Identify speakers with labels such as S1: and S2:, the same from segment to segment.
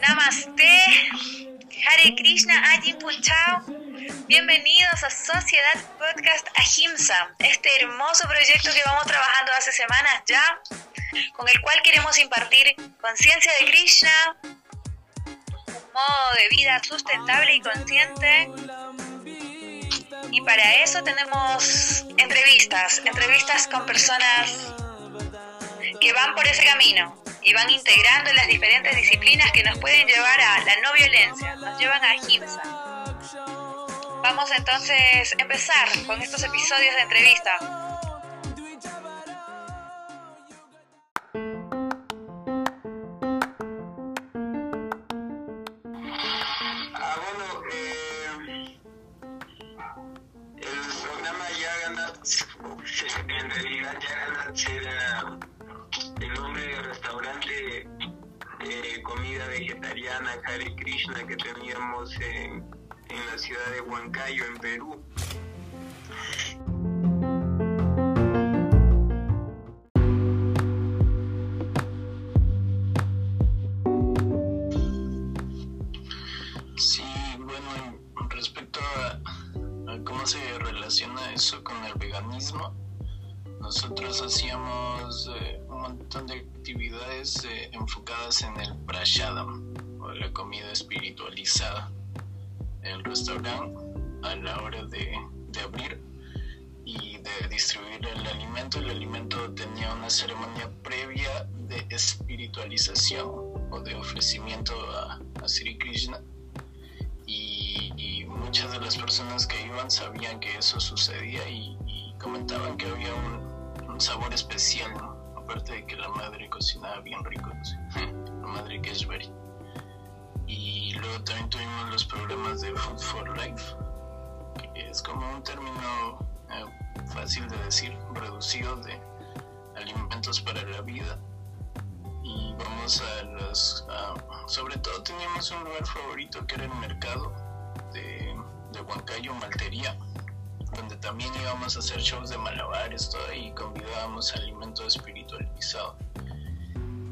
S1: Namaste, Hare Krishna, Ajin Punchao. Bienvenidos a Sociedad Podcast Ahimsa, este hermoso proyecto que vamos trabajando hace semanas ya, con el cual queremos impartir conciencia de Krishna, un modo de vida sustentable y consciente. Y para eso tenemos entrevistas, entrevistas con personas que van por ese camino y van integrando las diferentes disciplinas que nos pueden llevar a la no violencia, nos llevan a Ahimsa. Vamos entonces a empezar con estos episodios de entrevista.
S2: Ah, bueno, eh, el programa Ya vegetariana Hare Krishna que teníamos en, en la ciudad de Huancayo, en Perú.
S3: Sí, bueno, respecto a, a cómo se relaciona eso con el veganismo, nosotros hacíamos eh, un montón de actividades eh, enfocadas en el prashadam, o la comida espiritualizada. El restaurante, a la hora de, de abrir y de distribuir el alimento, el alimento tenía una ceremonia previa de espiritualización o de ofrecimiento a, a Sri Krishna. Y, muchas de las personas que iban sabían que eso sucedía y, y comentaban que había un, un sabor especial, aparte de que la madre cocinaba bien rico, la madre Keshvari. Y luego también tuvimos los programas de Food for Life, que es como un término eh, fácil de decir, reducido de alimentos para la vida. Y vamos a los... sobre todo teníamos un lugar favorito que era el mercado de, de Huancayo, Maltería donde también íbamos a hacer shows de malabares, todo y convidábamos alimento espiritualizado.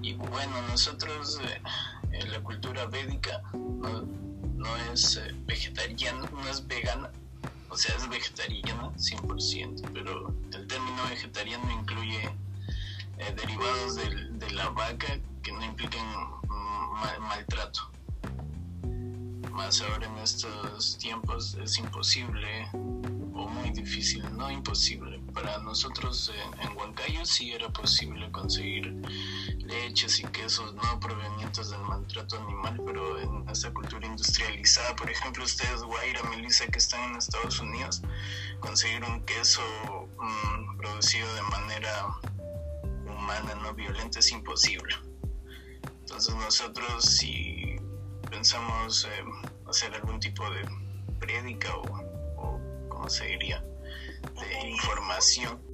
S3: Y bueno, nosotros, eh, la cultura védica, no, es eh, vegetariana, no es vegana, o sea, es vegetariana 100%, pero el término vegetariano incluye eh, derivados de la vaca que no impliquen ma- maltrato. Más ahora en estos tiempos es imposible muy difícil, no imposible. Para nosotros en, en Huancayo sí era posible conseguir leches y quesos no provenientes del maltrato animal, pero en esta cultura industrializada, por ejemplo, ustedes, Guaira, Melissa, que están en Estados Unidos, conseguir un queso mm, producido de manera humana, no violenta, es imposible. Entonces nosotros si pensamos eh, hacer algún tipo de prédica o, o ¿cómo se diría? de información